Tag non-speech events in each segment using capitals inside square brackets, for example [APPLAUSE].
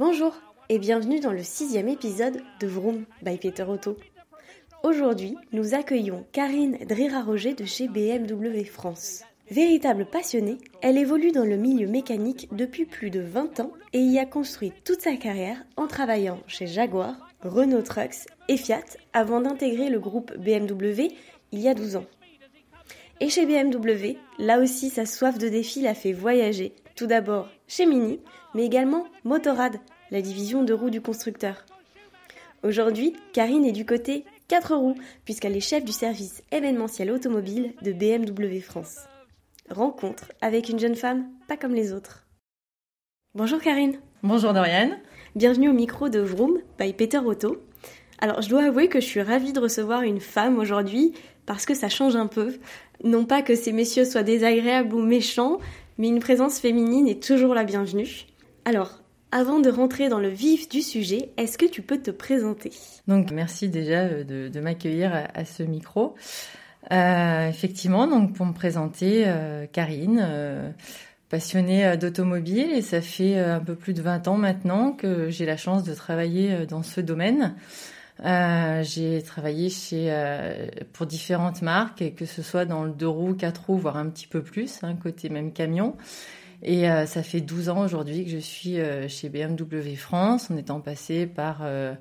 Bonjour et bienvenue dans le sixième épisode de Vroom by Peter Otto. Aujourd'hui, nous accueillons Karine Drira-Roger de chez BMW France. Véritable passionnée, elle évolue dans le milieu mécanique depuis plus de 20 ans et y a construit toute sa carrière en travaillant chez Jaguar, Renault Trucks et Fiat avant d'intégrer le groupe BMW il y a 12 ans. Et chez BMW, là aussi sa soif de défi l'a fait voyager, tout d'abord chez Mini, mais également Motorrad, la division de roues du constructeur. Aujourd'hui, Karine est du côté 4 roues, puisqu'elle est chef du service événementiel automobile de BMW France. Rencontre avec une jeune femme pas comme les autres. Bonjour Karine. Bonjour Doriane. Bienvenue au micro de Vroom by Peter Otto. Alors je dois avouer que je suis ravie de recevoir une femme aujourd'hui parce que ça change un peu. Non pas que ces messieurs soient désagréables ou méchants, mais une présence féminine est toujours la bienvenue. Alors, avant de rentrer dans le vif du sujet, est-ce que tu peux te présenter? Donc, merci déjà euh, de, m'accueillir à, ce micro. Euh, effectivement, donc pour me présenter, euh, Karine, passionnée d'automobile, et ça fait un peu plus de 20 ans maintenant que j'ai la chance de travailler dans ce domaine. J'ai travaillé chez pour différentes marques, que ce soit dans le deux roues, quatre roues, voire un petit peu plus, hein, côté même camion. Et euh, ça fait 12 ans aujourd'hui que je suis euh, chez BMW France, en étant passé par euh,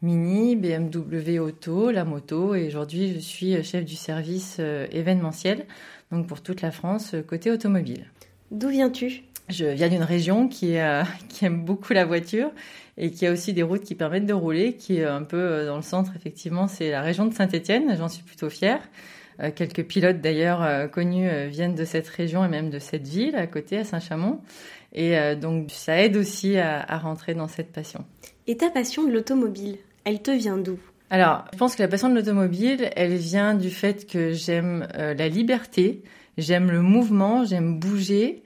Mini, BMW Auto, la moto, et aujourd'hui je suis chef du service événementiel, donc pour toute la France, côté automobile. D'où viens-tu? Je viens d'une région qui, [LAUGHS] qui aime beaucoup la voiture et qui a aussi des routes qui permettent de rouler, qui est un peu dans le centre, effectivement, c'est la région de Saint-Étienne, j'en suis plutôt fière. Euh, quelques pilotes d'ailleurs euh, connus euh, viennent de cette région et même de cette ville à côté, à Saint-Chamond. Et donc ça aide aussi à, à rentrer dans cette passion. Et ta passion de l'automobile, elle te vient d'où? Alors, je pense que la passion de l'automobile, elle vient du fait que j'aime la liberté, j'aime le mouvement, j'aime bouger.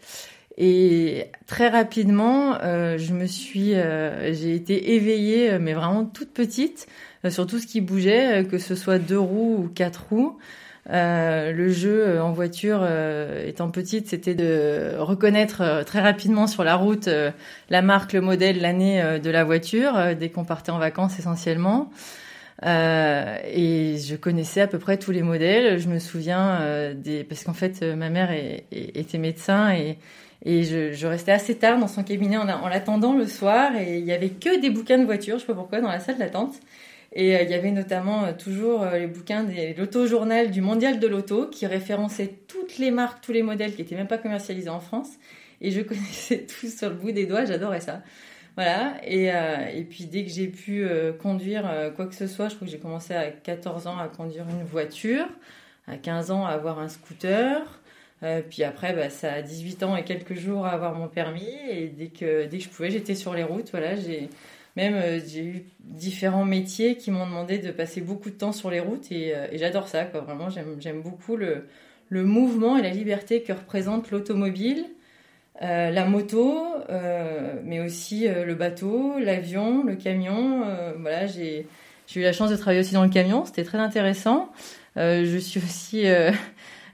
Et très rapidement, euh, je me suis, euh, j'ai été éveillée, mais vraiment toute petite, sur tout ce qui bougeait, que ce soit deux roues ou quatre roues. Euh, le jeu euh, en voiture, euh, étant petite, c'était de reconnaître très rapidement sur la route la marque, le modèle, l'année de la voiture, dès qu'on partait en vacances essentiellement. et je connaissais à peu près tous les modèles. Je me souviens des parce qu'en fait ma mère était médecin et et je, je, restais assez tard dans son cabinet en, en l'attendant le soir et il y avait que des bouquins de voiture, je sais pas pourquoi, dans la salle d'attente. Et euh, il y avait notamment euh, toujours euh, les bouquins de l'auto-journal du Mondial de l'auto qui référençaient toutes les marques, tous les modèles qui n'étaient même pas commercialisés en France. Et je [LAUGHS] connaissais tous sur le bout des doigts, j'adorais ça. Voilà, et, et puis dès que j'ai pu conduire quoi que ce soit, je crois que j'ai commencé à 14 ans à conduire une voiture, à 15 ans à avoir un scooter, puis après, bah, ça a 18 ans et quelques jours à avoir mon permis. Et dès que, dès que je pouvais, j'étais sur les routes. Voilà, j'ai même euh, j'ai eu différents métiers qui m'ont demandé de passer beaucoup de temps sur les routes et, euh, j'adore ça. Vraiment, j'aime beaucoup le, le, mouvement et la liberté que représente l'automobile, euh, la moto, mais aussi le bateau, l'avion, le camion. voilà, j'ai eu la chance de travailler aussi dans le camion, c'était très intéressant. je suis aussi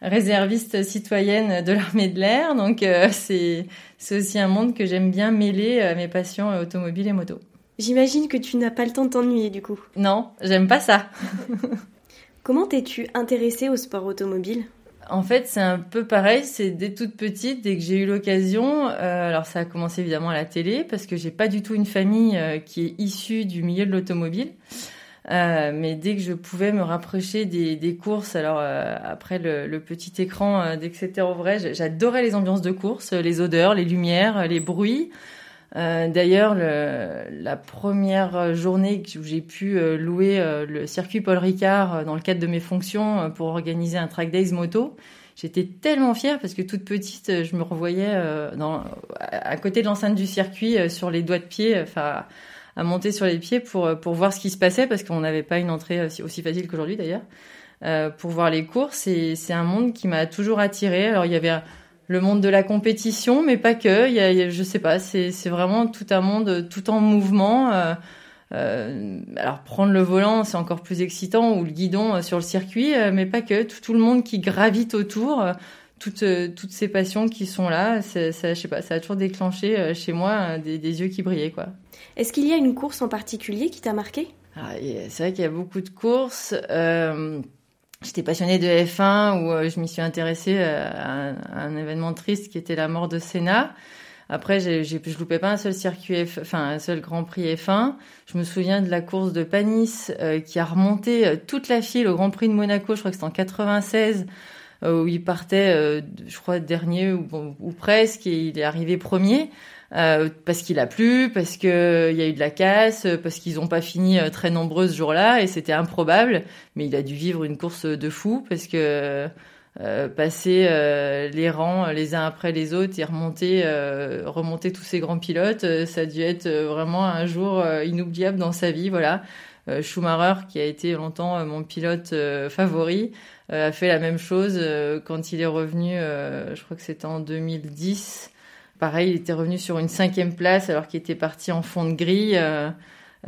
réserviste citoyenne de l'armée de l'air, donc c'est aussi un monde que j'aime bien mêler à mes passions automobiles et moto. J'imagine que tu n'as pas le temps de t'ennuyer du coup. Non, j'aime pas ça. [LAUGHS] Comment t'es-tu intéressée au sport automobile? En fait, c'est un peu pareil. C'est dès toute petite, dès que j'ai eu l'occasion. Euh, alors, ça a commencé évidemment à la télé parce que j'ai pas du tout une famille euh, qui est issue du milieu de l'automobile. Euh, mais dès que je pouvais me rapprocher des, des courses, alors euh, après le, le, petit écran, euh, dès que c'était au vrai, j'adorais les ambiances de course, les odeurs, les lumières, les bruits. Euh, d'ailleurs, la première journée où j'ai pu euh, louer euh, le circuit Paul Ricard dans le cadre de mes fonctions pour organiser un track days moto, j'étais tellement fière parce que toute petite, je me revoyais dans, à côté de l'enceinte du circuit sur les doigts de pied, enfin à monter sur les pieds pour pour voir ce qui se passait parce qu'on n'avait pas une entrée aussi, aussi facile qu'aujourd'hui d'ailleurs pour voir les courses. Et c'est un monde qui m'a toujours attirée. Alors il y avait le monde de la compétition, mais pas que. Il y a, je sais pas, c'est vraiment tout un monde tout en mouvement. Euh, euh, alors prendre le volant, c'est encore plus excitant, ou le guidon euh, sur le circuit, mais pas que. Tout, tout, le monde qui gravite autour, toutes, toutes ces passions qui sont là, ça, je sais pas, ça a toujours déclenché chez moi des, des yeux qui brillaient, quoi. Est-ce qu'il y a une course en particulier qui t'a marqué? Ah, C'est vrai qu'il y a beaucoup de courses. Euh, J'étais passionnée de F1 où euh, je m'y suis intéressée à un, à un, événement triste qui était la mort de Senna. Après, j'ai, j'ai, je loupais pas un seul circuit, F, enfin un seul Grand Prix F1. Je me souviens de la course de Panis euh, qui a remonté euh, toute la file au Grand Prix de Monaco. Je crois que c'était en 96 euh, où il partait, euh, je crois dernier ou, presque, et il est arrivé premier. Euh, parce qu'il a plu, parce qu'il y a eu de la casse, parce qu'ils n'ont pas fini très nombreux ce jour-là, et c'était improbable. Mais il a dû vivre une course de fou, parce que euh, passer euh, les rangs les uns après les autres et remonter, euh, remonter tous ces grands pilotes, ça a dû être vraiment un jour inoubliable dans sa vie. Voilà. Schumacher, qui a été longtemps mon pilote favori, a fait la même chose quand il est revenu, je crois que c'était en 2010. Pareil, il était revenu sur une cinquième place alors qu'il était parti en fond de grille.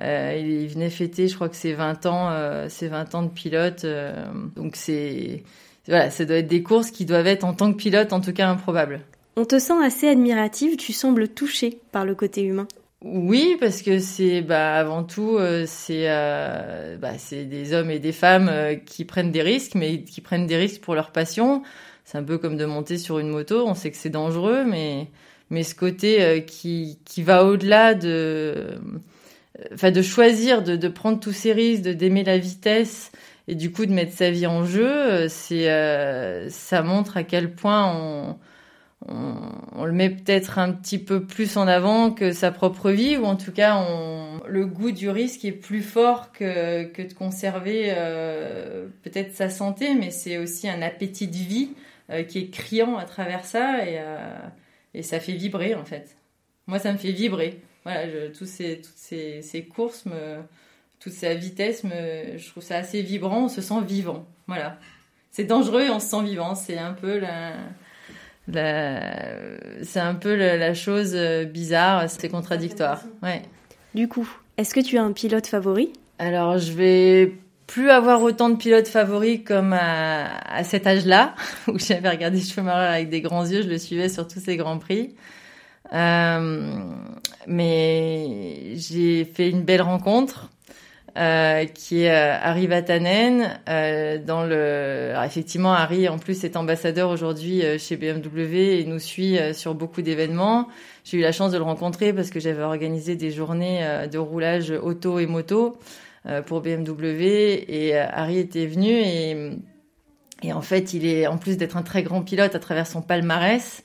Euh, il venait fêter, je crois que c'est 20 ans, euh, c'est 20 ans de pilote. donc c'est voilà, ça doit être des courses qui doivent être en tant que pilote en tout cas improbables. On te sent assez admirative, tu sembles touchée par le côté humain. Oui, parce que c'est bah, avant tout euh, c'est euh, bah, c'est des hommes et des femmes euh, qui prennent des risques, mais qui prennent des risques pour leur passion. C'est un peu comme de monter sur une moto. On sait que c'est dangereux, mais mais ce côté euh, qui qui va au-delà de enfin de choisir de, de prendre tous ces risques, de d'aimer la vitesse et du coup de mettre sa vie en jeu, c'est ça montre à quel point on, on, le met peut-être un petit peu plus en avant que sa propre vie, ou en tout cas le goût du risque est plus fort que, de conserver euh, peut-être sa santé, mais c'est aussi un appétit de vie euh, qui est criant à travers ça et, euh, et ça fait vibrer en fait. Moi ça me fait vibrer. Voilà, je, toutes ces, courses toute sa vitesse, je trouve ça assez vibrant, on se sent vivant. Voilà. C'est dangereux et on se sent vivant. C'est un peu la, la c'est un peu la, la chose euh, bizarre, c'est contradictoire. Ouais. Du coup, est-ce que tu as un pilote favori? Alors, je vais plus avoir autant de pilotes favoris comme à, à cet âge-là, [LAUGHS] où j'avais regardé Schumacher avec des grands yeux, je le suivais sur tous ces grands prix. Euh, mais j'ai fait une belle rencontre euh, qui est euh, Harry Vatanen. Euh, dans le... Alors, effectivement, Harry, en plus, est ambassadeur aujourd'hui euh, chez BMW et nous suit sur beaucoup d'événements. J'ai eu la chance de le rencontrer parce que j'avais organisé des journées de roulage auto et moto pour BMW et Harry était venu et, et en fait, il est, en plus d'être un très grand pilote à travers son palmarès,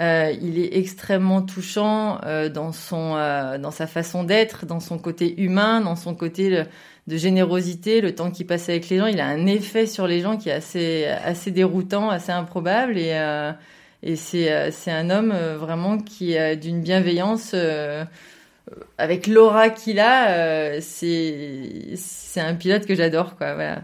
euh, il est extrêmement touchant euh, dans son euh, dans sa façon d'être, dans son côté humain, dans son côté de générosité, le temps qu'il passe avec les gens. Il a un effet sur les gens qui est assez assez déroutant, assez improbable et et c'est c'est un homme vraiment qui a d'une bienveillance avec l'aura qu'il a. c'est c'est un pilote que j'adore quoi. Voilà.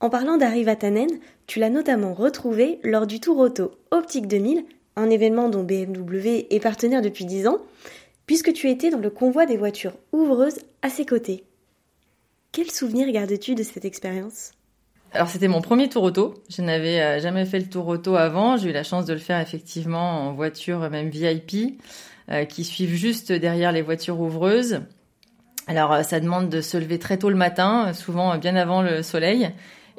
En parlant d'Harry Vatanen, tu l'as notamment retrouvé lors du Tour Auto Optique 2000 un événement dont BMW est partenaire depuis 10 ans, puisque tu étais dans le convoi des voitures ouvreuses à ses côtés. Quel souvenir gardes-tu de cette expérience? Alors c'était mon premier tour auto. Je n'avais euh, jamais fait le tour auto avant. J'ai eu la chance de le faire effectivement en voiture même VIP, euh, qui suivent juste derrière les voitures ouvreuses. Alors euh, ça demande de se lever très tôt le matin, souvent bien avant le soleil,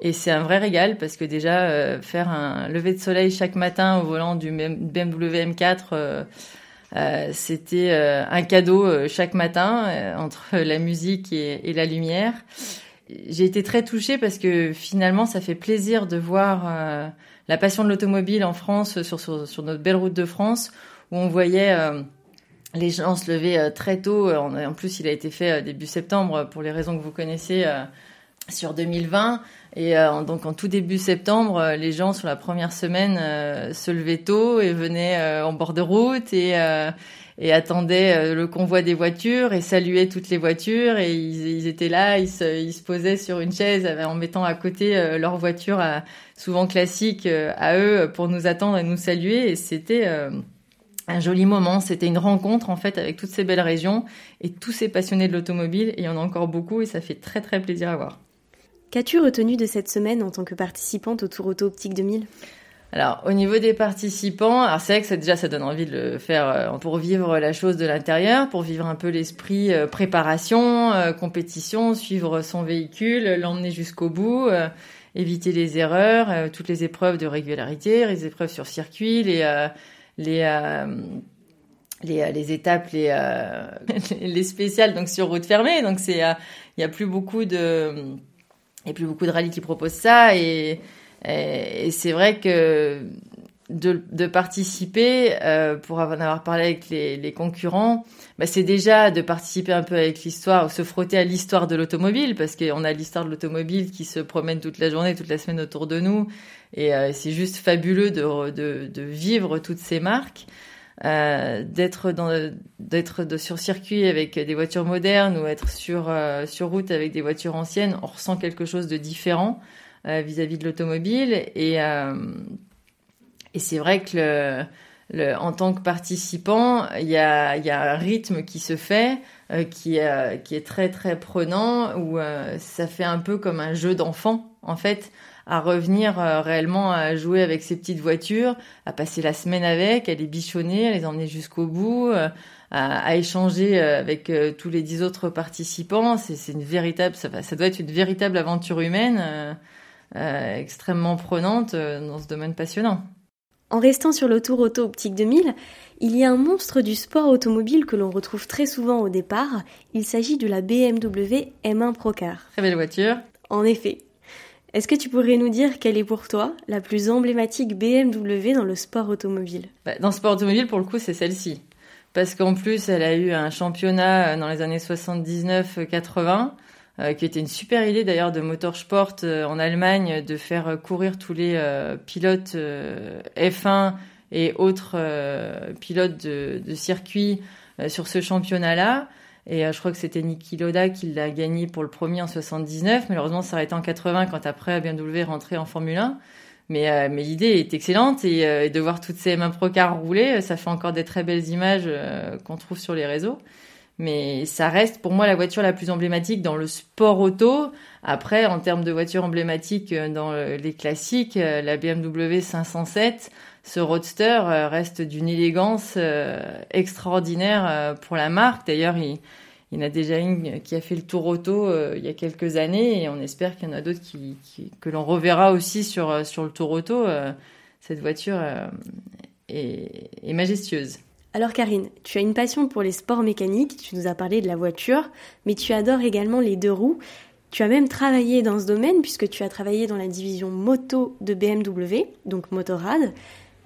et c'est un vrai régal parce que déjà, euh, faire un lever de soleil chaque matin au volant du BMW M4, euh, euh, c'était euh, un cadeau euh, chaque matin entre [LAUGHS] la musique et, et la lumière. J'ai été très touchée parce que finalement, ça fait plaisir de voir la passion de l'automobile en France, sur, sur, sur, notre belle route de France, où on voyait les gens se lever très tôt. En, plus, il a été fait début septembre pour les raisons que vous connaissez sur 2020. Et euh, donc en tout début septembre, euh, les gens sur la première semaine euh, se levaient tôt et venaient euh, en bord de route et, euh, et attendaient le convoi des voitures et saluaient toutes les voitures et ils, étaient là, ils se, ils se, posaient sur une chaise en mettant à côté leur voiture souvent classique à eux pour nous attendre et nous saluer et c'était un joli moment. C'était une rencontre en fait avec toutes ces belles régions et tous ces passionnés de l'automobile. Et il y en a encore beaucoup et ça fait très très plaisir à voir. Qu'as-tu retenu de cette semaine en tant que participante au Tour Auto Optique 2000 alors au niveau des participants, c'est vrai que ça, déjà ça donne envie de le faire euh, pour vivre la chose de l'intérieur, pour vivre un peu l'esprit euh, préparation, euh, compétition, suivre son véhicule, l'emmener jusqu'au bout, éviter les erreurs, toutes les épreuves de régularité, les épreuves sur circuit, les les les, étapes les [LAUGHS] les spéciales donc sur route fermée. Donc c'est il y a plus beaucoup de a plus beaucoup de rallyes qui proposent ça et et, c'est vrai que de, participer, euh, pour en avoir parlé avec les, concurrents, bah c'est déjà de participer un peu avec l'histoire, se frotter à l'histoire de l'automobile, parce qu'on a l'histoire de l'automobile qui se promène toute la journée, toute la semaine autour de nous, et euh, c'est juste fabuleux de, vivre toutes ces marques. Euh, d'être dans d'être sur circuit avec des voitures modernes ou être sur euh, sur route avec des voitures anciennes on ressent quelque chose de différent euh, vis-à-vis de l'automobile. Et, et c'est vrai que en tant que participant, il y a, y a un rythme qui se fait qui, qui est très très prenant, où ça fait un peu comme un jeu d'enfant en fait à revenir réellement à jouer avec ces petites voitures, à passer la semaine avec, à les bichonner, à les emmener jusqu'au bout, à, à, échanger avec tous les dix autres participants. C'est une véritable, ça, ça, doit être une véritable aventure humaine. Euh, extrêmement prenante euh, dans ce domaine passionnant. En restant sur le Tour Auto Optique 2000, il y a un monstre du sport automobile que l'on retrouve très souvent au départ. Il s'agit de la BMW M1 Procar. Très belle voiture. En effet. Est-ce que tu pourrais nous dire quelle est pour toi la plus emblématique BMW dans le sport automobile? Bah, Dans le sport automobile, pour le coup, c'est celle-ci. Parce qu'en plus, elle a eu un championnat euh, dans les années 79-80. Euh, qui était une super idée d'ailleurs de Motorsport euh, en Allemagne de faire euh, courir tous les pilotes F1 et autres pilotes de, de circuit sur ce championnat-là. Et je crois que c'était Niki Loda qui l'a gagné pour le premier en 79. Malheureusement, ça arrêté en 80 quand après BMW est rentré en Formule 1. Mais, mais l'idée est excellente et, et, de voir toutes ces M1 Pro cars rouler, ça fait encore des très belles images qu'on trouve sur les réseaux mais ça reste pour moi la voiture la plus emblématique dans le sport auto. Après, en termes de voiture emblématique euh, dans les classiques, euh, la BMW 507, ce roadster euh, reste d'une élégance extraordinaire pour la marque. D'ailleurs, il, y en a déjà une qui a fait le tour auto il y a quelques années et on espère qu'il y en a d'autres que l'on reverra aussi sur, sur le tour auto. cette voiture est, est majestueuse. Alors Karine, tu as une passion pour les sports mécaniques, tu nous as parlé de la voiture, mais tu adores également les deux roues. Tu as même travaillé dans ce domaine puisque tu as travaillé dans la division moto de BMW, donc Motorrad.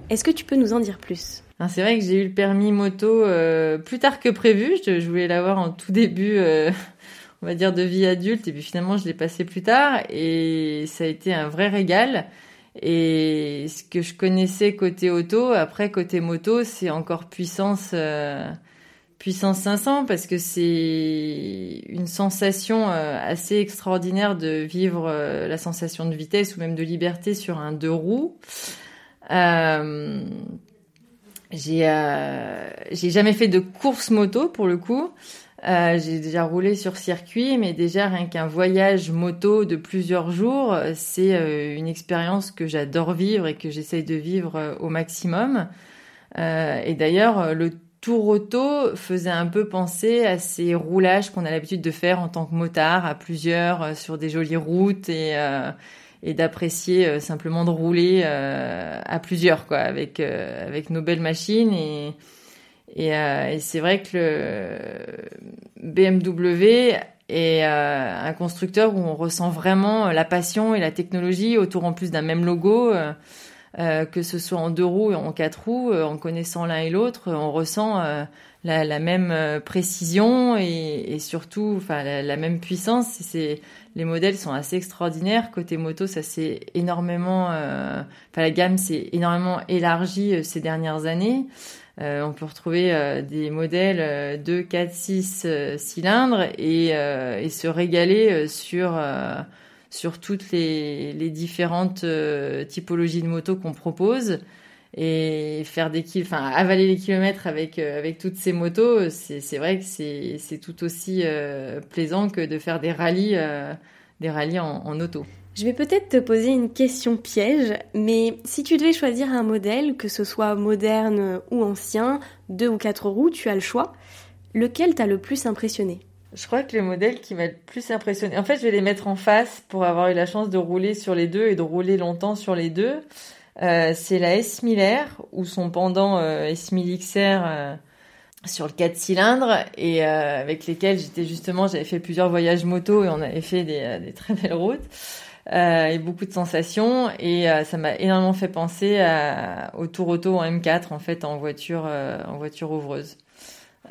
Est-ce que tu peux nous en dire plus? C'est vrai que j'ai eu le permis moto euh, plus tard que prévu. Je, voulais l'avoir en tout début, euh, [LAUGHS] on va dire, de vie adulte, et puis finalement je l'ai passé plus tard, et ça a été un vrai régal. Et ce que je connaissais côté auto, après côté moto, c'est encore puissance euh, puissance 500 parce que c'est une sensation assez extraordinaire de vivre la sensation de vitesse ou même de liberté sur un deux roues. Euh, j'ai j'ai jamais fait de course moto pour le coup. Euh, j'ai déjà roulé sur circuit, mais déjà rien qu'un voyage moto de plusieurs jours, c'est euh, une expérience que j'adore vivre et que j'essaye de vivre euh, au maximum. et d'ailleurs, le tour auto faisait un peu penser à ces roulages qu'on a l'habitude de faire en tant que motard à plusieurs sur des jolies routes et et d'apprécier simplement de rouler à plusieurs quoi avec avec nos belles machines et et, euh, et c'est vrai que le BMW est euh, un constructeur où on ressent vraiment la passion et la technologie autour en plus d'un même logo. Euh, euh que ce soit en deux roues ou en quatre roues, en connaissant l'un et l'autre, on ressent la, la, même précision et, et surtout, enfin, la, la, même puissance. C'est les modèles sont assez extraordinaires. Côté moto, ça s'est énormément, enfin, la gamme s'est énormément élargie ces dernières années. Euh, on peut retrouver euh, des modèles 2, 4, 6 cylindres et, euh, et se régaler sur sur toutes les, différentes typologies de motos qu'on propose et faire des enfin avaler les kilomètres avec avec toutes ces motos, c'est vrai que c'est c'est tout aussi plaisant que de faire des rallyes des rallyes en, en auto. Je vais peut-être te poser une question piège, mais si tu devais choisir un modèle, que ce soit moderne ou ancien, deux ou quatre roues, tu as le choix. Lequel t'a le plus impressionné? Je crois que le modèle qui m'a le plus impressionné, en fait, je vais les mettre en face pour avoir eu la chance de rouler sur les deux et de rouler longtemps sur les deux. Euh, c'est la S Miller ou son pendant euh, S 1000 XR euh, sur le 4 cylindres et avec lesquels j'étais justement, j'avais fait plusieurs voyages moto et on avait fait des, des très belles routes. Euh, et beaucoup de sensations et euh, ça m'a énormément fait penser à, au Tour Auto en M4 en fait en voiture euh, en voiture ouvreuse.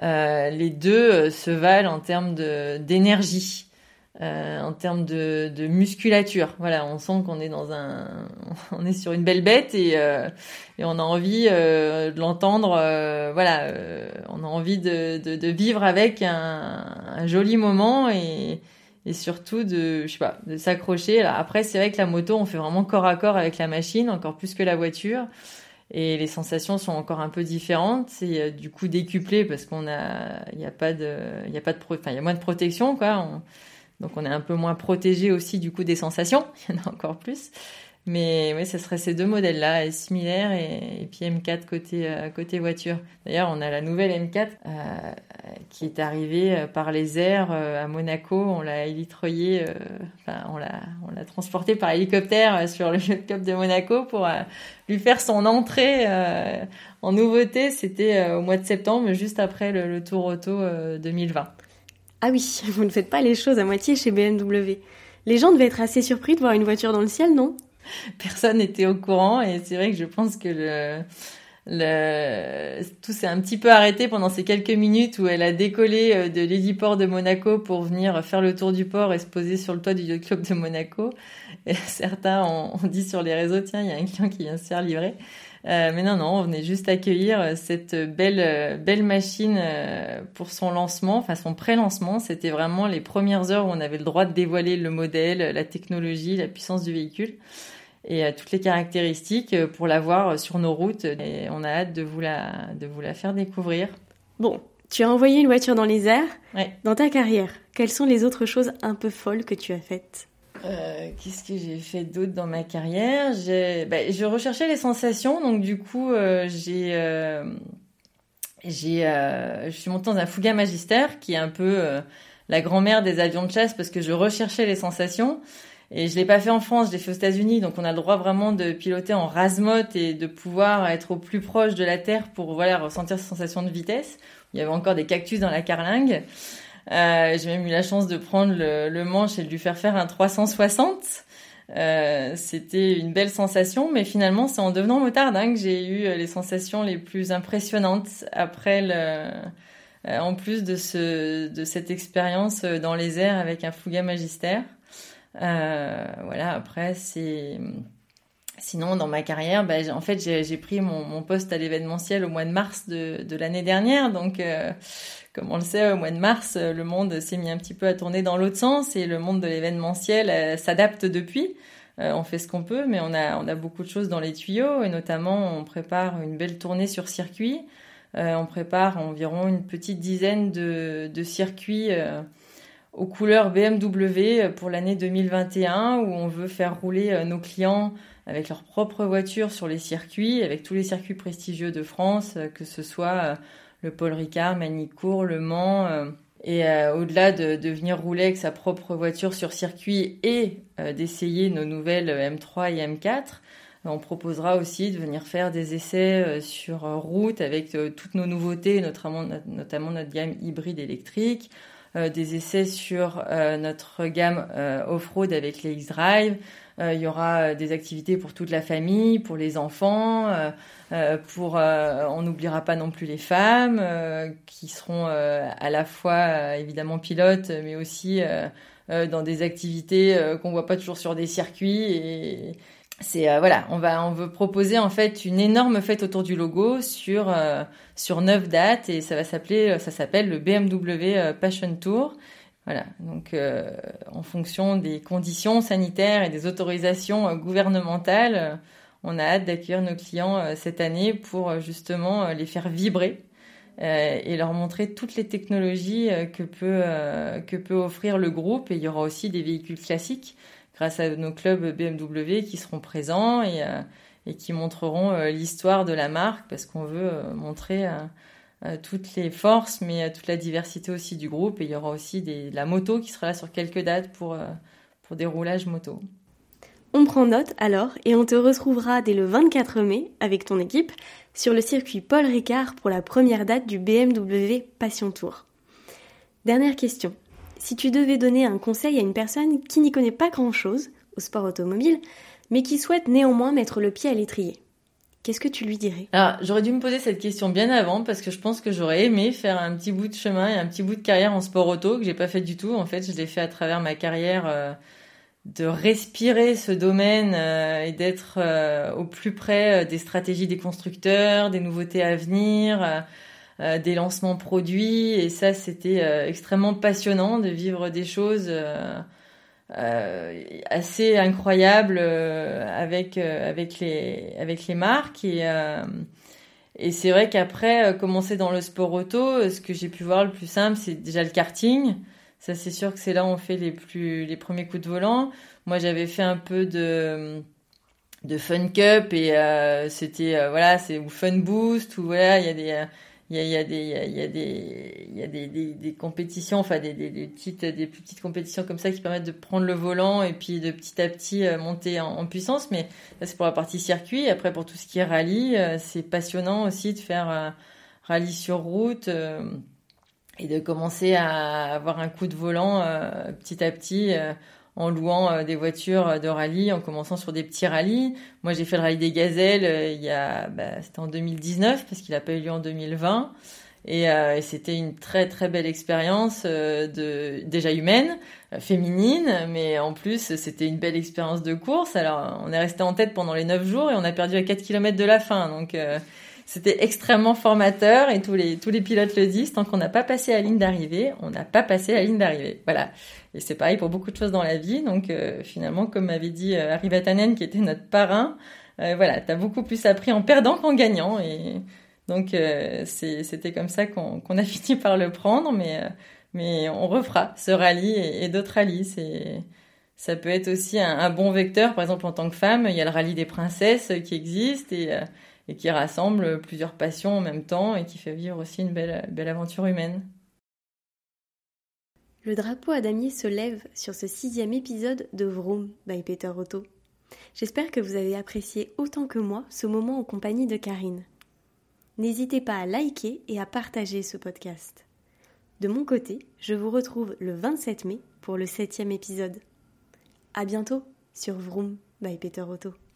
Les deux se valent en termes d'énergie, en termes de, de, musculature. Voilà, on sent qu'on est dans un, [LAUGHS] on est sur une belle bête et, et on a envie de l'entendre. voilà, on a envie de, de, de vivre avec un, un, joli moment et et surtout de je sais pas de s'accrocher après c'est vrai que la moto on fait vraiment corps à corps avec la machine encore plus que la voiture et les sensations sont encore un peu différentes. C'est euh, du coup décuplé parce qu'on a il y a pas de il a pas de enfin il y a moins de protection quoi. Donc on est un peu moins protégé aussi du coup des sensations. [LAUGHS] Il y en a encore plus mais oui, ce serait ces deux modèles-là, similaires et, puis M4 côté, euh, côté voiture. D'ailleurs, on a la nouvelle M4 euh, qui est arrivée euh, par les airs à Monaco. On l'a élitroyée, enfin, on l'a, on l'a transportée par hélicoptère sur le [LAUGHS] Cup de Monaco pour lui faire son entrée en nouveauté. C'était au mois de septembre, juste après le, le Tour Auto 2020. Ah oui, [LAUGHS] vous ne faites pas les choses à moitié chez BMW. Les gens devaient être assez surpris de voir une voiture dans le ciel, non? Personne n'était au courant et c'est vrai que je pense que le, le, tout s'est un petit peu arrêté pendant ces quelques minutes où elle a décollé euh, de l'héliport de Monaco pour venir faire le tour du port et se poser sur le toit du yacht club de Monaco. Et [LAUGHS] certains ont, dit sur les réseaux, tiens, il y a un client qui vient se faire livrer. Euh, mais non, non, on venait juste accueillir cette belle, belle machine euh, pour son lancement, enfin son pré-lancement. C'était vraiment les premières heures où on avait le droit de dévoiler le modèle, la technologie, la puissance du véhicule et euh, toutes les caractéristiques euh, pour l'avoir sur nos routes. Et on a hâte de vous la, de vous la faire découvrir. Bon, tu as envoyé une voiture dans les airs. Dans ta carrière, quelles sont les autres choses un peu folles que tu as faites? Euh, Qu'est-ce que j'ai fait d'autre dans ma carrière? Bah, Je recherchais les sensations, donc du coup, j'ai, j'ai, je suis montée dans un Fuga Magister, qui est un peu la grand-mère des avions de chasse, parce que je recherchais les sensations. Et je l'ai pas fait en France, je l'ai fait aux États-Unis, donc on a le droit vraiment de piloter en rasemote et de pouvoir être au plus proche de la Terre pour voilà ressentir cette sensation de vitesse. Il y avait encore des cactus dans la carlingue. Euh, j'ai même eu la chance de prendre le, le, manche et de lui faire faire un 360. Euh, c'était une belle sensation, mais finalement c'est en devenant motard hein, que j'ai eu les sensations les plus impressionnantes après le, euh, en plus de ce de cette expérience dans les airs avec un Fuga Magister. Euh, voilà, après, c'est. Sinon, dans ma carrière, bah, en fait, j'ai pris mon, poste à l'événementiel au mois de mars de, l'année dernière. Donc, euh, comme on le sait, au mois de mars, le monde s'est mis un petit peu à tourner dans l'autre sens et le monde de l'événementiel euh, s'adapte depuis. On fait ce qu'on peut, mais on a, on a beaucoup de choses dans les tuyaux et notamment, on prépare une belle tournée sur circuit. on prépare environ une petite dizaine de circuits aux couleurs BMW pour l'année 2021 où on veut faire rouler euh, nos clients avec leur propre voiture sur les circuits, avec tous les circuits prestigieux de France, euh, que ce soit euh, le Paul Ricard, Manicourt, Le Mans, et au-delà de, venir rouler avec sa propre voiture sur circuit et d'essayer nos nouvelles M3 et M4, on proposera aussi de venir faire des essais sur route avec toutes nos nouveautés, notamment, notre gamme hybride électrique, des essais sur euh, notre gamme euh, off-road avec les X-Drive. il y aura des activités pour toute la famille, pour les enfants, pour on n'oubliera pas non plus les femmes qui seront à la fois évidemment pilotes, mais aussi dans des activités qu'on voit pas toujours sur des circuits et c'est euh, voilà, on va on veut proposer en fait une énorme fête autour du logo sur euh, sur neuf dates et ça va s'appeler ça s'appelle le BMW euh, Passion Tour. Voilà, donc en fonction des conditions sanitaires et des autorisations gouvernementales, on a hâte d'accueillir nos clients cette année pour justement les faire vibrer et leur montrer toutes les technologies que peut que peut offrir le groupe. Et il y aura aussi des véhicules classiques grâce à nos clubs BMW qui seront présents et, et qui montreront l'histoire de la marque parce qu'on veut montrer toutes les forces, mais toute la diversité aussi du groupe. Et il y aura aussi la moto qui sera là sur quelques dates pour, pour des roulages moto. On prend note alors et on te retrouvera dès le 24 mai avec ton équipe sur le circuit Paul Ricard pour la première date du BMW Passion Tour. Dernière question. Si tu devais donner un conseil à une personne qui n'y connaît pas grand-chose au sport automobile, mais qui souhaite néanmoins mettre le pied à l'étrier, qu'est-ce que tu lui dirais? Alors, j'aurais dû me poser cette question bien avant parce que je pense que j'aurais aimé faire un petit bout de chemin et un petit bout de carrière en sport auto que j'ai pas fait du tout. En fait, je l'ai fait à travers ma carrière. Euh, de respirer ce domaine euh, et d'être euh, au plus près des stratégies des constructeurs, des nouveautés à venir, des lancements produits. Et ça, c'était extrêmement passionnant de vivre des choses assez incroyables avec avec les avec les marques et et c'est vrai qu'après commencer dans le sport auto, ce que j'ai pu voir le plus simple, c'est déjà le karting. Ça, c'est sûr que c'est là où on fait les plus les premiers coups de volant. Moi, j'avais fait un peu de de Fun Cup et euh, c'était euh, voilà, c'est ou Fun Boost ou voilà, il y a des il y a, des il y a des il y a des, des, compétitions enfin des, des, petites des plus petites compétitions comme ça qui permettent de prendre le volant et puis de petit à petit euh, monter en, puissance. Mais là c'est pour la partie circuit. Après pour tout ce qui est rallye c'est passionnant aussi de faire rallye sur route et de commencer à avoir un coup de volant euh, petit à petit euh, en louant euh, des voitures de rallye, en commençant sur des petits rallyes. Moi, j'ai fait le rallye des gazelles il y a, bah, c'était en 2019 parce qu'il n'a pas eu lieu en 2020. Et, et c'était une très très belle expérience de déjà humaine, féminine, mais en plus c'était une belle expérience de course. Alors on est resté en tête pendant les 9 jours et on a perdu à 4 km de la fin. Donc c'était extrêmement formateur et tous les, tous les pilotes le disent, tant qu'on n'a pas passé la ligne d'arrivée, on n'a pas passé la ligne d'arrivée. Voilà. Et c'est pareil pour beaucoup de choses dans la vie. Donc euh, finalement, comme m'avait dit euh, Arrivatanen, qui était notre parrain, euh, voilà, t'as beaucoup plus appris en perdant qu'en gagnant. Et donc euh, c'était comme ça qu'on a [LAUGHS] fini par le prendre, mais, mais on refera ce rallye et, d'autres rallyes. Ça peut être aussi un, un, bon vecteur. Par exemple, en tant que femme, il y a le rallye des princesses qui existe et et qui rassemble plusieurs passions en même temps et qui fait vivre aussi une belle, aventure humaine. Le drapeau à damier se lève sur ce sixième épisode de Vroom by Peter Otto. J'espère que vous avez apprécié autant que moi ce moment en compagnie de Karine. N'hésitez pas à liker et à partager ce podcast. De mon côté, je vous retrouve le 27 mai pour le septième épisode. À bientôt sur Vroom by Peter Otto.